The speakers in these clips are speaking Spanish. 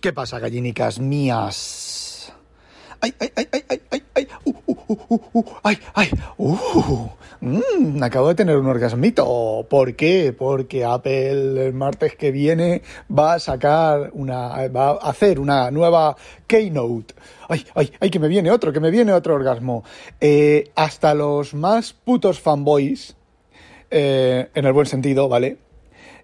¿Qué pasa, gallinicas mías? ¡Ay, ay, ay, ay, ay, ay! ay. ¡Uh, uh, uh, uh, uh! ¡Ay, ay! ¡Uh! Mm, acabo de tener un orgasmito. ¿Por qué? Porque Apple el martes que viene va a sacar una... va a hacer una nueva Keynote. ¡Ay, ay, ay! Que me viene otro, que me viene otro orgasmo. Eh, hasta los más putos fanboys, eh, en el buen sentido, ¿vale?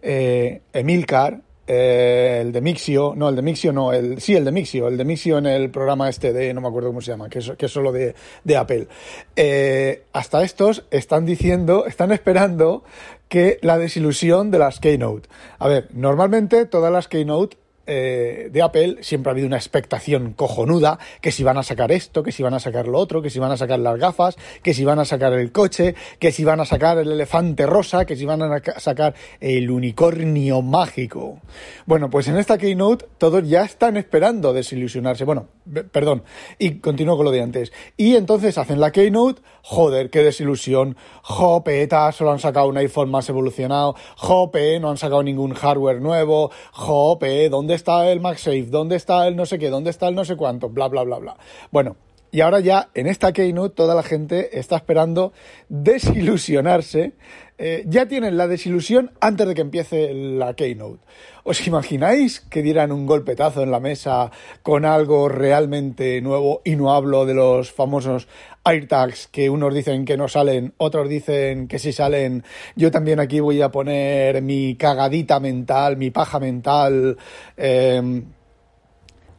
Eh, Emilcar, eh, el de Mixio, no, el de Mixio no, el, sí, el de Mixio, el de Mixio en el programa este de, no me acuerdo cómo se llama, que es, que es solo de, de Apple. Eh, hasta estos están diciendo, están esperando que la desilusión de las Keynote. A ver, normalmente todas las Keynote eh, de Apple siempre ha habido una expectación cojonuda, que si van a sacar esto, que si van a sacar lo otro, que si van a sacar las gafas, que si van a sacar el coche, que si van a sacar el elefante rosa, que si van a sacar el unicornio mágico. Bueno, pues en esta keynote todos ya están esperando desilusionarse. Bueno, perdón, y continúo con lo de antes. Y entonces hacen la keynote, joder, qué desilusión, jopeta, solo han sacado un iPhone más evolucionado, jope, no han sacado ningún hardware nuevo, jope, ¿dónde está el MagSafe? ¿Dónde está el no sé qué? ¿Dónde está el no sé cuánto? Bla, bla, bla, bla. Bueno, y ahora ya en esta Keynote toda la gente está esperando desilusionarse. Eh, ya tienen la desilusión antes de que empiece la Keynote. ¿Os imagináis que dieran un golpetazo en la mesa con algo realmente nuevo? Y no hablo de los famosos AirTags que unos dicen que no salen, otros dicen que sí salen. Yo también aquí voy a poner mi cagadita mental, mi paja mental. Eh,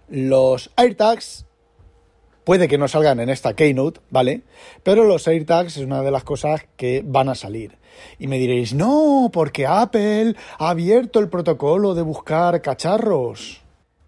los AirTags puede que no salgan en esta keynote, ¿vale? Pero los AirTags es una de las cosas que van a salir. Y me diréis, no, porque Apple ha abierto el protocolo de buscar cacharros.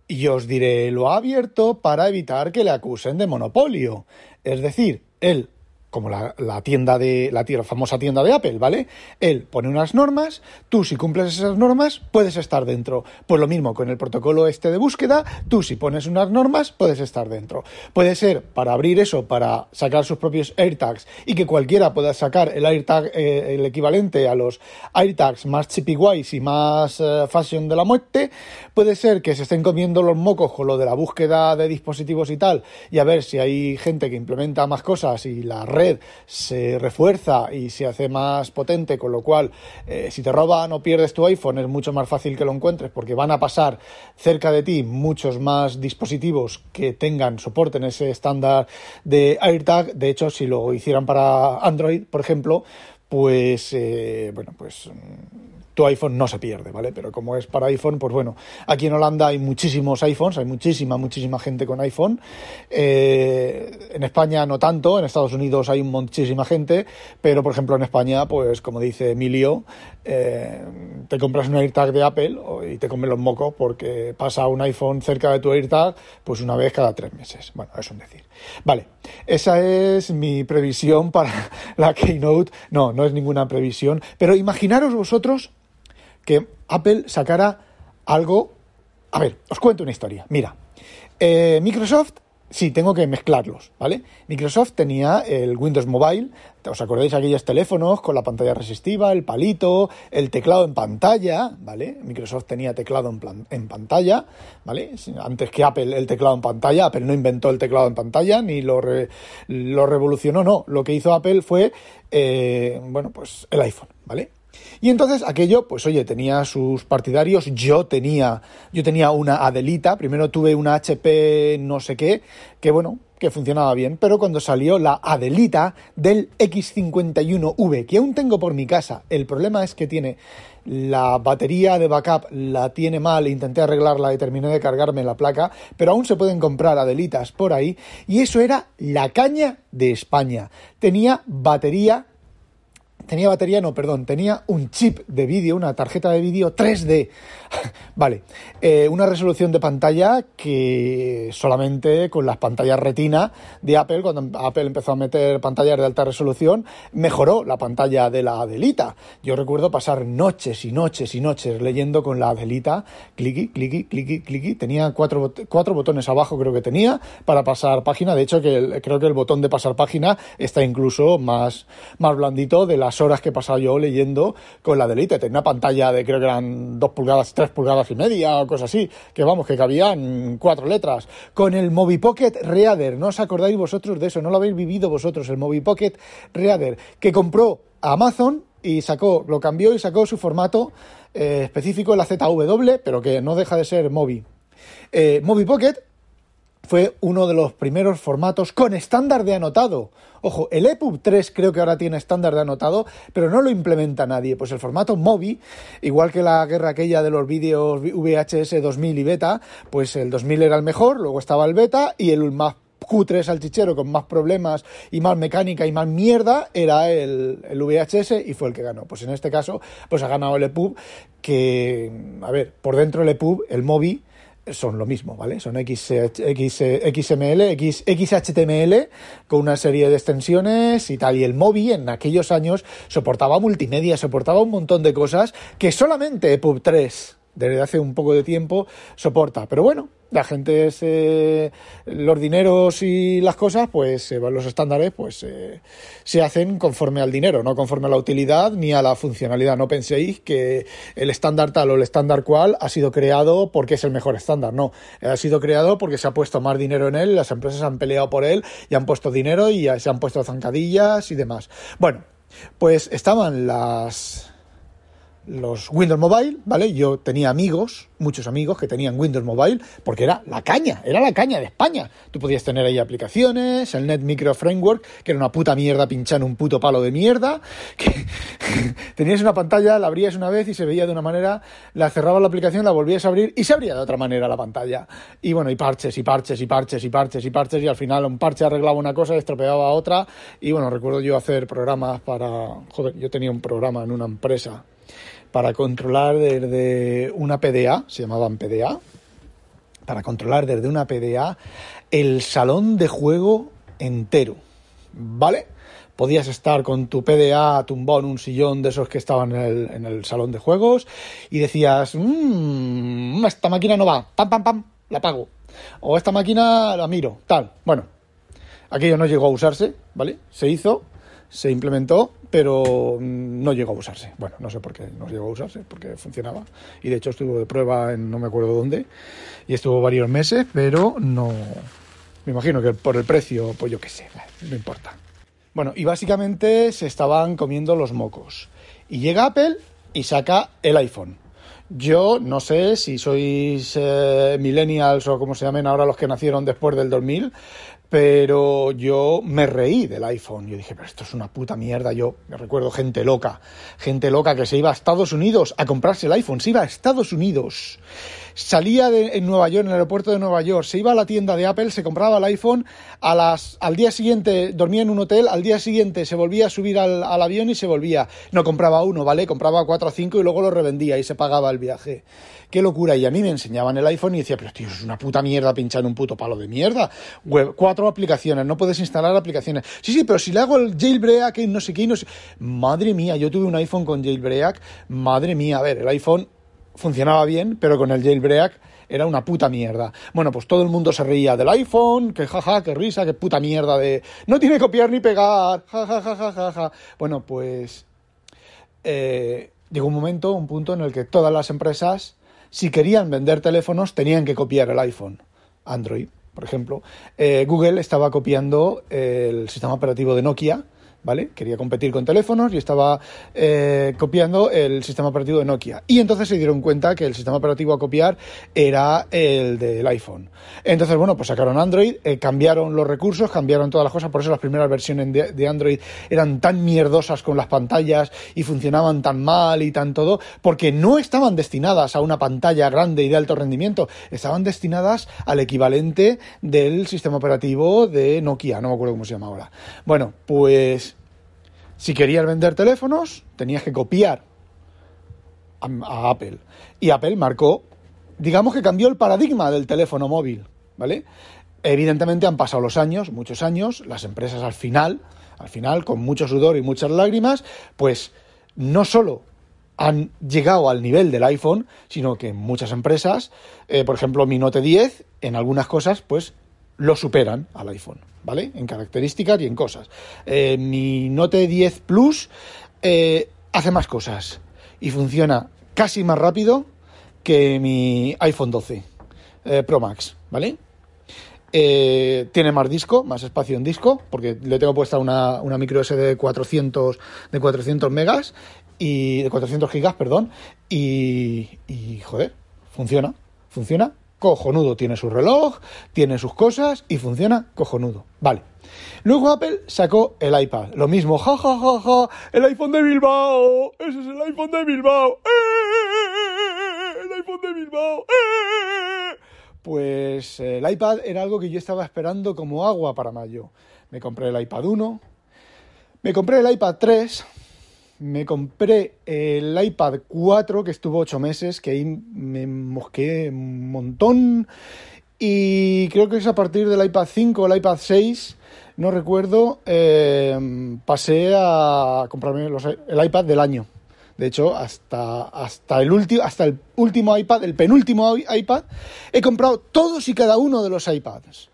Y os diré, lo ha abierto para evitar que le acusen de monopolio. Es decir, él como la, la, tienda de la, la, famosa tienda de Apple, ¿vale? Él pone unas normas, tú si cumples esas normas puedes estar dentro. Pues lo mismo con el protocolo este de búsqueda, tú si pones unas normas puedes estar dentro. Puede ser para abrir eso, para sacar sus propios AirTags y que cualquiera pueda sacar el AirTag, eh, el equivalente a los AirTags más chippy guays y más eh, fashion de la muerte. Puede ser que se estén comiendo los mocos con lo de la búsqueda de dispositivos y tal y a ver si hay gente que implementa más cosas y la red se refuerza y se hace más potente, con lo cual eh, si te roban o pierdes tu iPhone es mucho más fácil que lo encuentres porque van a pasar cerca de ti muchos más dispositivos que tengan soporte en ese estándar de AirTag. De hecho, si lo hicieran para Android, por ejemplo, pues eh, bueno, pues tu iPhone no se pierde, ¿vale? Pero como es para iPhone, pues bueno, aquí en Holanda hay muchísimos iPhones, hay muchísima, muchísima gente con iPhone. Eh, en España no tanto, en Estados Unidos hay muchísima gente, pero por ejemplo en España, pues como dice Emilio, eh, te compras un AirTag de Apple y te comen los mocos porque pasa un iPhone cerca de tu AirTag, pues una vez cada tres meses. Bueno, eso es decir. Vale, esa es mi previsión para la Keynote. No, no es ninguna previsión, pero imaginaros vosotros que Apple sacara algo... A ver, os cuento una historia. Mira, eh, Microsoft, sí, tengo que mezclarlos, ¿vale? Microsoft tenía el Windows Mobile, ¿os acordáis aquellos teléfonos con la pantalla resistiva, el palito, el teclado en pantalla, ¿vale? Microsoft tenía teclado en, plan, en pantalla, ¿vale? Antes que Apple el teclado en pantalla, Apple no inventó el teclado en pantalla ni lo, re, lo revolucionó, no. Lo que hizo Apple fue, eh, bueno, pues el iPhone, ¿vale? Y entonces aquello, pues oye, tenía sus partidarios, yo tenía, yo tenía una Adelita, primero tuve una HP no sé qué, que bueno, que funcionaba bien, pero cuando salió la Adelita del X51V, que aún tengo por mi casa, el problema es que tiene la batería de backup la tiene mal, intenté arreglarla y terminé de cargarme la placa, pero aún se pueden comprar Adelitas por ahí, y eso era la caña de España. Tenía batería Tenía batería, no, perdón, tenía un chip de vídeo, una tarjeta de vídeo 3D. vale, eh, una resolución de pantalla que solamente con las pantallas retina de Apple, cuando Apple empezó a meter pantallas de alta resolución, mejoró la pantalla de la Adelita. Yo recuerdo pasar noches y noches y noches leyendo con la Adelita, cliqui, cliqui, cliqui, cliqui. Tenía cuatro, cuatro botones abajo, creo que tenía, para pasar página. De hecho, que creo que el botón de pasar página está incluso más, más blandito de las horas que he pasado yo leyendo con la Delite. Tenía una pantalla de creo que eran 2 pulgadas, 3 pulgadas y media o cosas así, que vamos, que cabían cuatro letras. Con el Mobi Pocket Reader, ¿no os acordáis vosotros de eso? ¿No lo habéis vivido vosotros? El Mobi Pocket Reader, que compró Amazon y sacó, lo cambió y sacó su formato eh, específico, la ZW, pero que no deja de ser Mobi. Eh, Pocket fue uno de los primeros formatos con estándar de anotado. Ojo, el EPUB 3 creo que ahora tiene estándar de anotado, pero no lo implementa nadie. Pues el formato MOBI, igual que la guerra aquella de los vídeos VHS 2000 y beta, pues el 2000 era el mejor, luego estaba el beta y el más cutre salchichero con más problemas y más mecánica y más mierda era el, el, VHS y fue el que ganó. Pues en este caso, pues ha ganado el EPUB que, a ver, por dentro del EPUB, el MOBI, son lo mismo, ¿vale? Son X, XML, XHTML con una serie de extensiones y tal. Y el Mobi en aquellos años soportaba multimedia, soportaba un montón de cosas que solamente EPUB 3 desde hace un poco de tiempo soporta. Pero bueno, la gente se, los dineros y las cosas, pues los estándares, pues se hacen conforme al dinero, no conforme a la utilidad ni a la funcionalidad. No penséis que el estándar tal o el estándar cual ha sido creado porque es el mejor estándar. No, ha sido creado porque se ha puesto más dinero en él, las empresas han peleado por él y han puesto dinero y se han puesto zancadillas y demás. Bueno, pues estaban las los Windows Mobile, ¿vale? Yo tenía amigos, muchos amigos que tenían Windows Mobile, porque era la caña, era la caña de España. Tú podías tener ahí aplicaciones, el Net Micro Framework, que era una puta mierda pinchando un puto palo de mierda, tenías una pantalla, la abrías una vez y se veía de una manera, la cerrabas la aplicación, la volvías a abrir y se abría de otra manera la pantalla. Y bueno, y parches, y parches, y parches, y parches, y parches, y al final un parche arreglaba una cosa estropeaba otra. Y bueno, recuerdo yo hacer programas para... Joder, yo tenía un programa en una empresa para controlar desde una PDA, se llamaban PDA, para controlar desde una PDA el salón de juego entero, ¿vale? Podías estar con tu PDA tumbado en un sillón de esos que estaban en el, salón de juegos y decías, mmm, esta máquina no va, pam, pam, pam, la apago. O esta máquina la miro, tal. Bueno, aquello no llegó a usarse, ¿vale? Se hizo, se implementó, pero no llegó a usarse. Bueno, no sé por qué no llegó a usarse, porque funcionaba. Y de hecho estuvo de prueba en no me acuerdo dónde, y estuvo varios meses, pero no... Me imagino que por el precio, pues yo qué sé, no importa. Bueno, y básicamente se estaban comiendo los mocos. Y llega Apple y saca el iPhone. Yo no sé si sois eh, millennials o como se llamen ahora los que nacieron después del 2000, pero yo me reí del iPhone. Yo dije, pero esto es una puta mierda. Yo me recuerdo gente loca, gente loca que se iba a Estados Unidos a comprarse el iPhone, se iba a Estados Unidos salía de, en Nueva York, en el aeropuerto de Nueva York, se iba a la tienda de Apple, se compraba el iPhone, a las, al día siguiente dormía en un hotel, al día siguiente se volvía a subir al, avión y se volvía. No compraba uno, ¿vale? Compraba cuatro o cinco y luego lo revendía y se pagaba el viaje. Qué locura. Y a mí me enseñaban el iPhone y decía, pero tío, es una puta mierda pinchar un puto palo de mierda. Web, cuatro aplicaciones, no puedes instalar aplicaciones. Sí, sí, pero si le hago el jailbreak y no sé qué, no sé. Madre mía, yo tuve un iPhone con jailbreak. Madre mía, a ver, el iPhone funcionaba bien, pero con el jailbreak era una puta mierda. Bueno, pues todo el mundo se reía del iPhone, que jaja, que risa, que puta mierda de... No tiene copiar ni pegar, jajajajaja. Bueno, pues... Eh, llegó un momento, un punto en el que todas las empresas, si querían vender teléfonos, tenían que copiar el iPhone. Android, por ejemplo. Eh, Google estaba copiando el sistema operativo de Nokia, ¿vale? Quería competir con teléfonos y estaba eh, copiando el sistema operativo de Nokia. Y entonces se dieron cuenta que el sistema operativo a copiar era el del iPhone. Entonces, bueno, pues sacaron Android, eh, cambiaron los recursos, cambiaron todas las cosas, por eso las primeras versiones de, de, Android eran tan mierdosas con las pantallas y funcionaban tan mal y tan todo, porque no estaban destinadas a una pantalla grande y de alto rendimiento, estaban destinadas al equivalente del sistema operativo de Nokia, no me acuerdo cómo se llama ahora. Bueno, pues si querías vender teléfonos, tenías que copiar a, Apple. Y Apple marcó, digamos que cambió el paradigma del teléfono móvil, ¿vale? Evidentemente han pasado los años, muchos años, las empresas al final, al final, con mucho sudor y muchas lágrimas, pues no solo han llegado al nivel del iPhone, sino que muchas empresas, eh, por ejemplo mi Note 10, en algunas cosas, pues lo superan al iPhone, ¿vale? En características y en cosas. Eh, mi Note 10 Plus eh, hace más cosas y funciona casi más rápido que mi iPhone 12 Pro Max, ¿vale? tiene más disco, más espacio en disco, porque le tengo puesta una, una micro SD de 400, de 400 megas y de 400 gigas, perdón, y, y joder, funciona, funciona cojonudo, tiene su reloj, tiene sus cosas y funciona cojonudo. Vale. Luego Apple sacó el iPad, lo mismo, ja ja ja ja, el iPhone de Bilbao, ese es el iPhone de Bilbao, ¡Eh! el iPhone de Bilbao. ¡Eh! Pues el iPad era algo que yo estaba esperando como agua para mayo. Me compré el iPad 1, me compré el iPad 3 me compré el iPad 4, que estuvo 8 meses, que ahí me mosqué un montón. Y creo que es a partir del iPad 5 o el iPad 6, no recuerdo, eh, pasé a comprarme el iPad del año. De hecho, hasta, hasta, el hasta el último iPad, el penúltimo iPad, he comprado todos y cada uno de los iPads.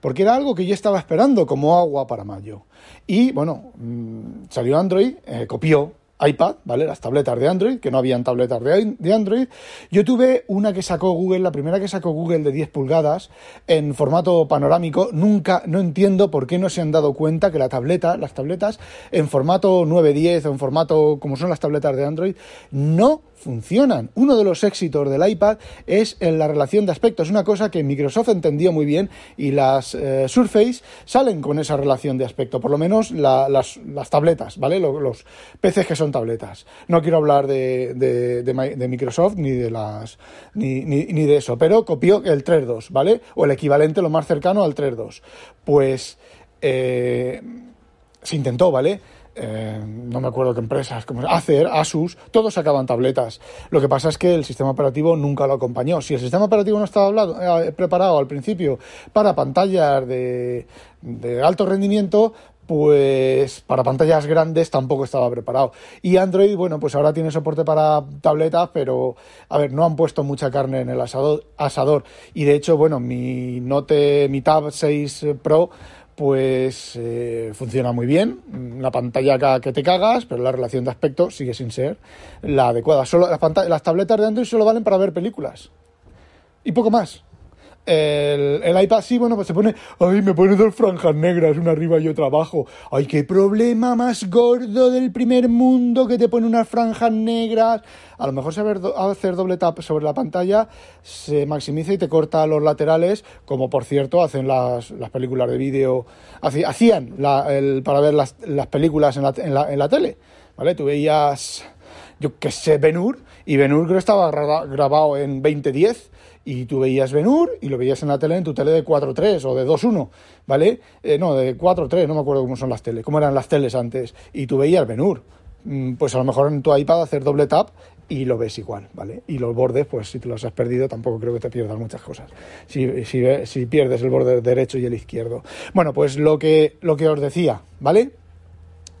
Porque era algo que yo estaba esperando como agua para mayo. Y bueno, mm, salió Android, eh, copió iPad, ¿vale? Las tabletas de Android, que no habían tabletas de, Android. Yo tuve una que sacó Google, la primera que sacó Google de 10 pulgadas, en formato panorámico. Nunca, no entiendo por qué no se han dado cuenta que la tableta, las tabletas en formato 910 o en formato como son las tabletas de Android, no funcionan. Uno de los éxitos del iPad es en la relación de aspecto. Es una cosa que Microsoft entendió muy bien y las eh, Surface salen con esa relación de aspecto. Por lo menos las, tabletas, ¿vale? Los, los, PCs que son tabletas. No quiero hablar de, de, Microsoft ni de las ni, ni, de eso, pero copió el 3.2, ¿vale? O el equivalente, lo más cercano al 3.2. Pues eh, se intentó, ¿vale? Eh, no me acuerdo qué empresas, como Acer, Asus, todos sacaban tabletas. Lo que pasa es que el sistema operativo nunca lo acompañó. Si el sistema operativo no estaba eh, preparado al principio para pantallas de, alto rendimiento, pues para pantallas grandes tampoco estaba preparado. Y Android, bueno, pues ahora tiene soporte para tabletas, pero a ver, no han puesto mucha carne en el asador. asador. Y de hecho, bueno, mi Note, mi Tab 6 Pro pues eh, funciona muy bien. La pantalla que te cagas, pero la relación de aspecto sigue sin ser la adecuada. Solo las, las tabletas de Android solo valen para ver películas. Y poco más. El, iPad sí, bueno, pues se pone, ay, me pone dos franjas negras, una arriba y otra abajo. Ay, qué problema más gordo del primer mundo que te pone unas franjas negras. A lo mejor saber hacer doble tap sobre la pantalla se maximiza y te corta los laterales, como por cierto hacen las, películas de vídeo, hacían para ver las, películas en la, en la tele, ¿vale? Tú veías, yo qué sé, Benur, y Benur creo que estaba grabado en 2010 y tú veías Benur y lo veías en la tele, en tu tele de 4.3 o de 2.1, ¿vale? Eh, no, de 4.3, no me acuerdo cómo son las teles, cómo eran las teles antes, y tú veías Benur. Mm, pues a lo mejor en tu iPad hacer doble tap y lo ves igual, ¿vale? Y los bordes, pues si te los has perdido, tampoco creo que te pierdas muchas cosas. Si, si, si pierdes el borde derecho y el izquierdo. Bueno, pues lo que, lo que os decía, ¿vale?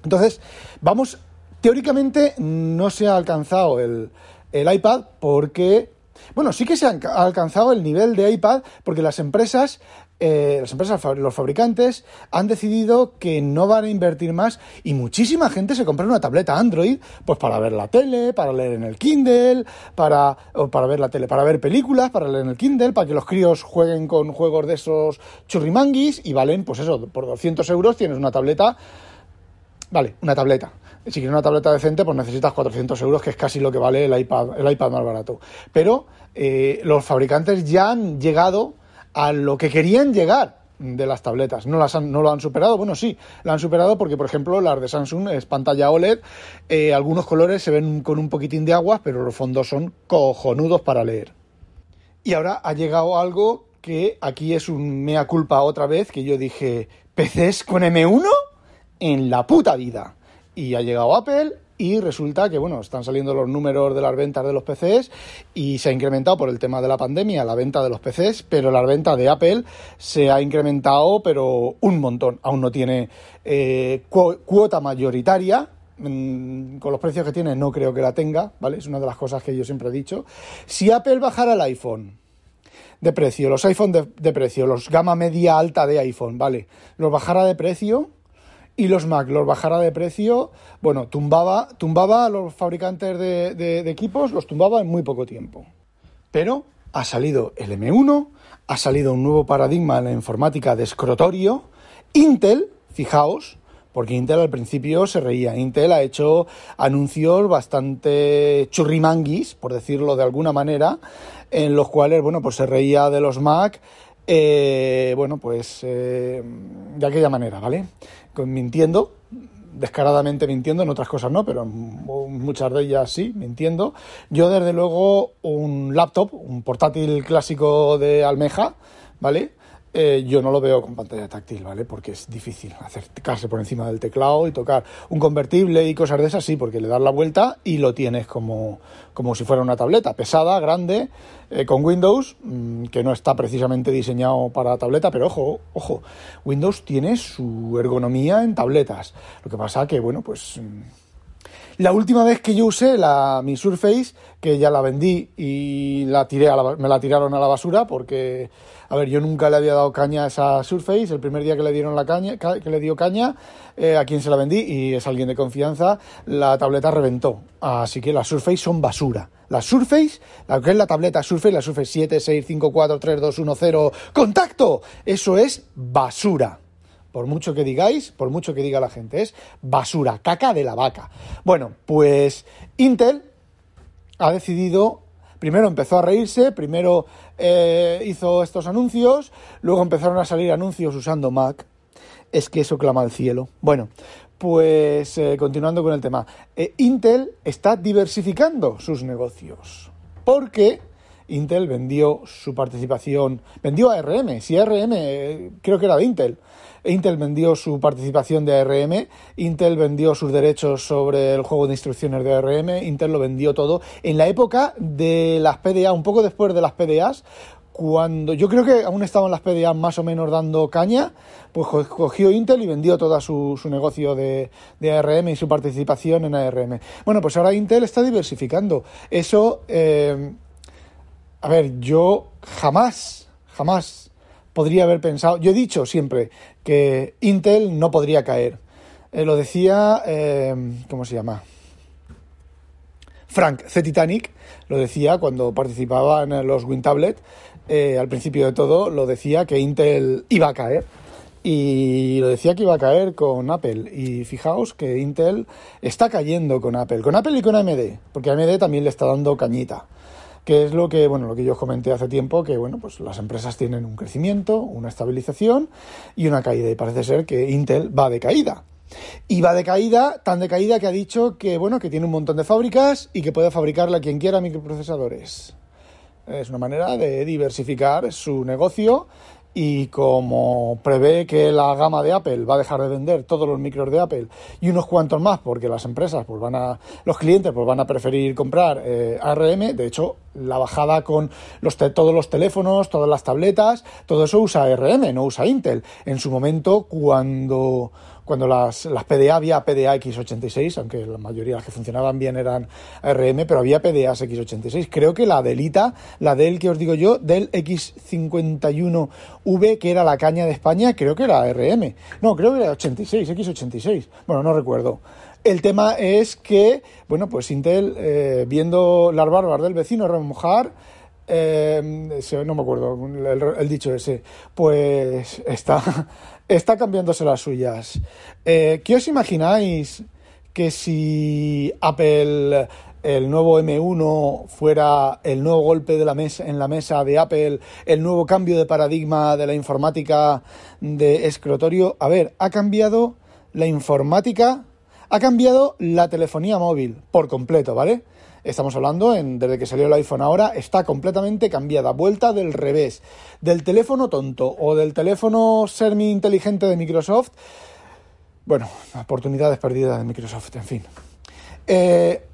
Entonces, vamos, teóricamente no se ha alcanzado el, el iPad porque bueno, sí que se ha alcanzado el nivel de iPad porque las empresas eh, las empresas, los fabricantes han decidido que no van a invertir más y muchísima gente se compra una tableta Android pues para ver la tele, para leer en el Kindle, para, para ver la tele, para ver películas, para leer en el Kindle, para que los críos jueguen con juegos de esos churrimanguis y valen, pues eso, por 200 euros tienes una tableta, vale, una tableta si quieres una tableta decente, pues necesitas 400 euros, que es casi lo que vale el iPad, el iPad más barato. Pero eh, los fabricantes ya han llegado a lo que querían llegar de las tabletas. No, las no lo han superado, bueno, sí, lo han superado porque, por ejemplo, las de Samsung es pantalla OLED, eh, algunos colores se ven con un poquitín de agua, pero los fondos son cojonudos para leer. Y ahora ha llegado algo que aquí es un mea culpa otra vez, que yo dije, ¿PCs con M1? En la puta vida. Y ha llegado Apple y resulta que, bueno, están saliendo los números de las ventas de los PCs y se ha incrementado por el tema de la pandemia la venta de los PCs, pero la venta de Apple se ha incrementado, pero un montón. Aún no tiene eh, cuota mayoritaria, mm, con los precios que tiene no creo que la tenga, ¿vale? Es una de las cosas que yo siempre he dicho. Si Apple bajara el iPhone de precio, los iPhone de, de precio, los gama media alta de iPhone, ¿vale? Los bajara de precio, y los Mac los bajara de precio, bueno, tumbaba, tumbaba a los fabricantes de, equipos, los tumbaba en muy poco tiempo. Pero ha salido el M1, ha salido un nuevo paradigma en la informática de escrotorio. Intel, fijaos, porque Intel al principio se reía. Intel ha hecho anuncios bastante churrimanguis, por decirlo de alguna manera, en los cuales, bueno, pues se reía de los Mac, eh, bueno, pues eh, de aquella manera, ¿vale? Mintiendo, descaradamente mintiendo, en otras cosas no, pero muchas de ellas sí, mintiendo. Yo, desde luego, un laptop, un portátil clásico de almeja, ¿vale? Eh, yo no lo veo con pantalla táctil, ¿vale? Porque es difícil acercarse por encima del teclado y tocar un convertible y cosas de esas, sí, porque le das la vuelta y lo tienes como, como si fuera una tableta, pesada, grande, eh, con Windows, mm, que no está precisamente diseñado para tableta, pero ojo, ojo, Windows tiene su ergonomía en tabletas. Lo que pasa que, bueno, pues... Mm, la última vez que yo usé la, mi Surface, que ya la vendí y la tiré me la tiraron a la basura porque a ver, yo nunca le había dado caña a esa Surface. El primer día que le dieron la caña, que le dio caña, eh, a quien se la vendí, y es alguien de confianza, la tableta reventó. Así que las Surface son basura. La Surface, la que es la tableta Surface, la Surface 7, 6, 5, 4, 3, 2, 1, 0, ¡contacto! Eso es basura. Por mucho que digáis, por mucho que diga la gente, es basura, caca de la vaca. Bueno, pues Intel ha decidido primero empezó a reírse, primero eh, hizo estos anuncios, luego empezaron a salir anuncios usando Mac. Es que eso clama al cielo. Bueno, pues eh, continuando con el tema. Eh, Intel está diversificando sus negocios. Porque Intel vendió su participación, vendió a ARM, si ARM creo que era de Intel, Intel vendió su participación de ARM, Intel vendió sus derechos sobre el juego de instrucciones de ARM, Intel lo vendió todo. En la época de las PDA, un poco después de las PDAs, cuando yo creo que aún estaban las PDA más o menos dando caña, pues cogió Intel y vendió todo su, negocio de, ARM y su participación en ARM. Bueno, pues ahora Intel está diversificando. Eso, eh, a ver, yo jamás, jamás podría haber pensado, yo he dicho siempre que Intel no podría caer. Eh, lo decía, eh, ¿cómo se llama? Frank C. Titanic lo decía cuando participaba en los WinTablet. Eh, al principio de todo lo decía que Intel iba a caer. Y lo decía que iba a caer con Apple. Y fijaos que Intel está cayendo con Apple. Con Apple y con AMD. Porque AMD también le está dando cañita que es lo que, bueno, lo que yo os comenté hace tiempo, que bueno, pues las empresas tienen un crecimiento, una estabilización y una caída. Y parece ser que Intel va de caída. Y va de caída, tan de caída que ha dicho que, bueno, que tiene un montón de fábricas y que puede fabricarle a quien quiera microprocesadores. Es una manera de diversificar su negocio y como prevé que la gama de Apple va a dejar de vender todos los micros de Apple y unos cuantos más porque las empresas pues van a los clientes pues van a preferir comprar eh, ARM de hecho la bajada con los todos los teléfonos todas las tabletas todo eso usa ARM no usa Intel. En su momento cuando cuando las, las PDA había PDA X86, aunque la mayoría de las que funcionaban bien eran ARM, pero había PDA X86. Creo que la delita, la del que os digo yo, del X51V, que era la caña de España, creo que era ARM. No, creo que era 86, X86. Bueno, no recuerdo. El tema es que, bueno, pues Intel, eh, viendo las barbas del vecino remojar, eh, no me acuerdo el, dicho ese, pues está, está cambiándose las suyas. Eh, ¿Qué os imagináis que si Apple, el nuevo M1, fuera el nuevo golpe de la mesa, en la mesa de Apple, el nuevo cambio de paradigma de la informática de escritorio? A ver, ha cambiado la informática, ha cambiado la telefonía móvil por completo, ¿vale? Estamos hablando, desde que salió el iPhone ahora, está completamente cambiada, vuelta del revés. Del teléfono tonto o del teléfono semi inteligente de Microsoft, Bueno, oportunidades perdidas de Microsoft, en fin. Eh,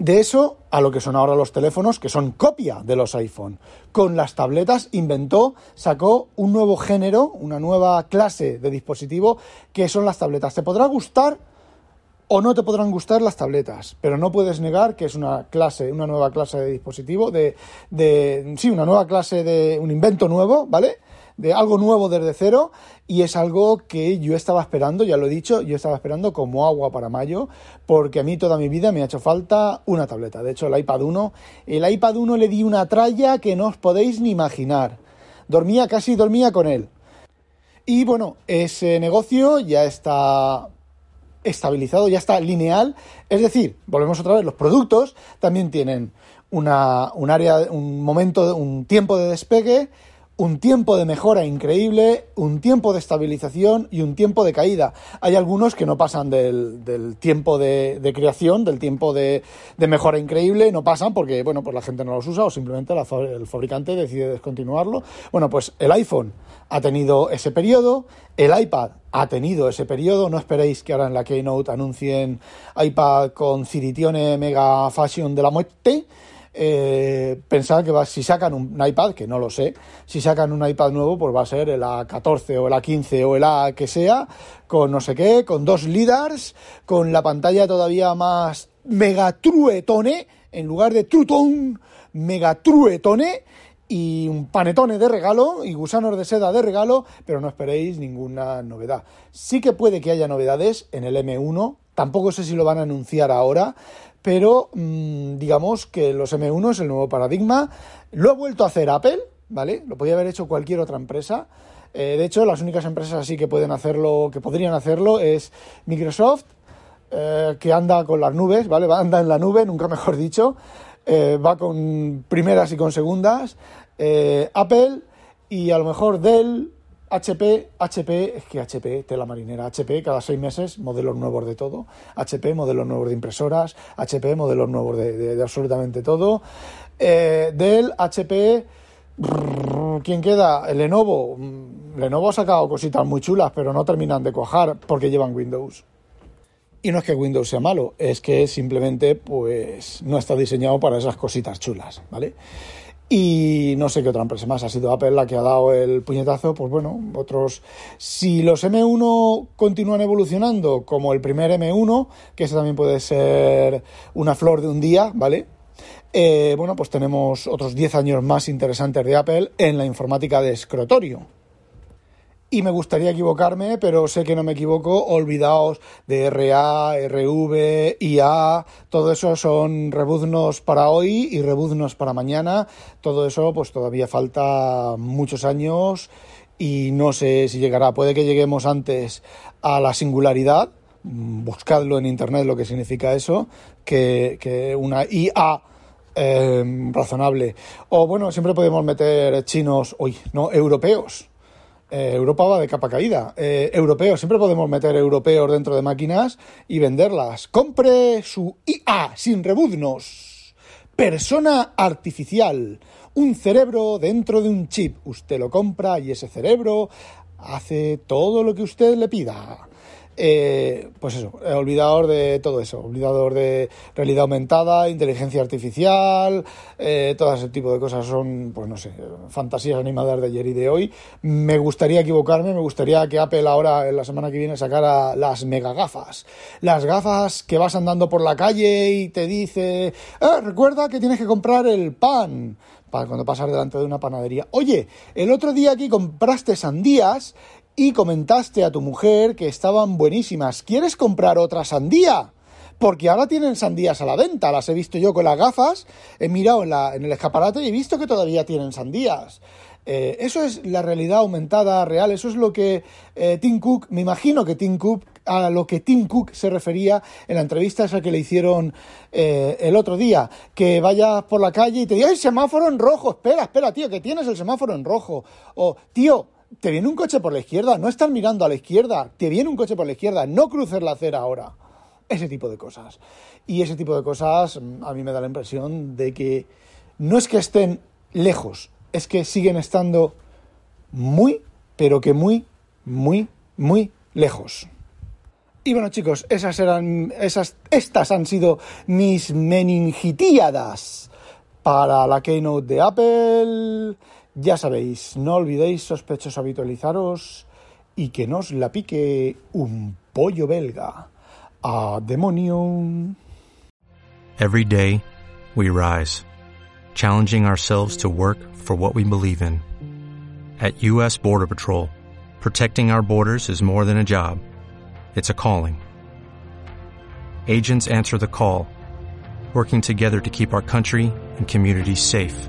de eso a lo que son ahora los teléfonos, que son copia de los iPhone. Con las tabletas inventó, sacó un nuevo género, una nueva clase de dispositivo, que son las tabletas. Te podrá gustar o no te podrán gustar las tabletas, pero no puedes negar que es una clase, una nueva clase de dispositivo, de, de sí, una nueva clase de un invento nuevo, ¿vale? de algo nuevo desde cero y es algo que yo estaba esperando, ya lo he dicho, yo estaba esperando como agua para mayo, porque a mí toda mi vida me ha hecho falta una tableta. De hecho, el iPad 1, el iPad 1 le di una tralla que no os podéis ni imaginar. Dormía, casi dormía con él. Y bueno, ese negocio ya está estabilizado, ya está lineal. Es decir, volvemos otra vez, los productos también tienen una, un área, un momento, un tiempo de despegue un tiempo de mejora increíble, un tiempo de estabilización y un tiempo de caída. Hay algunos que no pasan del, tiempo de, creación, del tiempo de, mejora increíble, no pasan porque, bueno, pues la gente no los usa o simplemente el fabricante decide descontinuarlo. Bueno, pues el iPhone ha tenido ese periodo, el iPad ha tenido ese periodo, no esperéis que ahora en la Keynote anuncien iPad con Ciritione Mega Fashion de la muerte, eh, pensar que si sacan un iPad, que no lo sé, si sacan un iPad nuevo, pues va a ser el A14 o el A15 o el A que sea, con no sé qué, con dos LIDARs, con la pantalla todavía más megatruetone, en lugar de trutón, megatruetone, y un panetone de regalo y gusanos de seda de regalo, pero no esperéis ninguna novedad. Sí que puede que haya novedades en el M1, tampoco sé si lo van a anunciar ahora, pero mm, digamos que los M1 es el nuevo paradigma. Lo ha vuelto a hacer Apple, ¿vale? Lo podía haber hecho cualquier otra empresa. Eh, de hecho, las únicas empresas así que pueden hacerlo, que podrían hacerlo, es Microsoft, eh, que anda con las nubes, ¿vale? Anda en la nube, nunca mejor dicho. Eh, va con primeras y con segundas. Apple y a lo mejor Dell, HP, HP, es que HP, tela marinera, HP, cada seis meses modelos nuevos de todo, HP, modelos nuevos de impresoras, HP, modelos nuevos de, absolutamente todo, eh, Dell, HP, ¿quién queda? Lenovo, mm, Lenovo ha sacado cositas muy chulas, pero no terminan de cuajar porque llevan Windows. Y no es que Windows sea malo, es que simplemente pues no está diseñado para esas cositas chulas, ¿vale? Y no sé qué otra empresa más. Ha sido Apple la que ha dado el puñetazo. Pues bueno, otros. Si los M1 continúan evolucionando como el primer M1, que eso también puede ser una flor de un día, ¿vale? Eh, bueno, pues tenemos otros 10 años más interesantes de Apple en la informática de escritorio y me gustaría equivocarme, pero sé que no me equivoco. Olvidaos de RA, RV, IA, todo eso son rebuznos para hoy y rebuznos para mañana. Todo eso, pues todavía falta muchos años y no sé si llegará. Puede que lleguemos antes a la singularidad. Buscadlo en internet lo que significa eso, que, una IA eh, razonable. O bueno, siempre podemos meter chinos, hoy, no, europeos eh, Europa va de capa caída. Eh, europeos, siempre podemos meter europeos dentro de máquinas y venderlas. Compre su IA sin rebuznos. Persona artificial. Un cerebro dentro de un chip. Usted lo compra y ese cerebro hace todo lo que usted le pida. Eh, pues eso, olvidador de todo eso, olvidador de realidad aumentada, inteligencia artificial, eh, todo ese tipo de cosas son, pues no sé, fantasías animadas de ayer y de hoy. Me gustaría equivocarme, me gustaría que Apple ahora, en la semana que viene, sacara las mega gafas. Las gafas que vas andando por la calle y te dice, eh, recuerda que tienes que comprar el pan para cuando pasas delante de una panadería. Oye, el otro día aquí compraste sandías y comentaste a tu mujer que estaban buenísimas. ¿Quieres comprar otra sandía? Porque ahora tienen sandías a la venta, las he visto yo con las gafas, he mirado en, el escaparate y he visto que todavía tienen sandías. Eh, eso es la realidad aumentada real, eso es lo que eh, Tim Cook, me imagino que Tim Cook, a lo que Tim Cook se refería en la entrevista esa que le hicieron eh, el otro día, que vayas por la calle y te diga, el semáforo en rojo! Espera, espera, tío, que tienes el semáforo en rojo. O, tío, te viene un coche por la izquierda, no estás mirando a la izquierda, te viene un coche por la izquierda, no cruces la acera ahora. Ese tipo de cosas. Y ese tipo de cosas mm, a mí me da la impresión de que no es que estén lejos, es que siguen estando muy, pero que muy, muy muy lejos. Y bueno, chicos, esas eran, esas, estas han sido mis meningitíadas para la keynote de Apple. Ya sabéis, no olvidéis, sospechosos, habitualizaros y que nos la pique un pollo belga. A demonio. Every day, we rise, challenging ourselves to work for what we believe in. At U.S. Border Patrol, protecting our borders is more than a job, it's a calling. Agents answer the call, working together to keep our country and communities safe.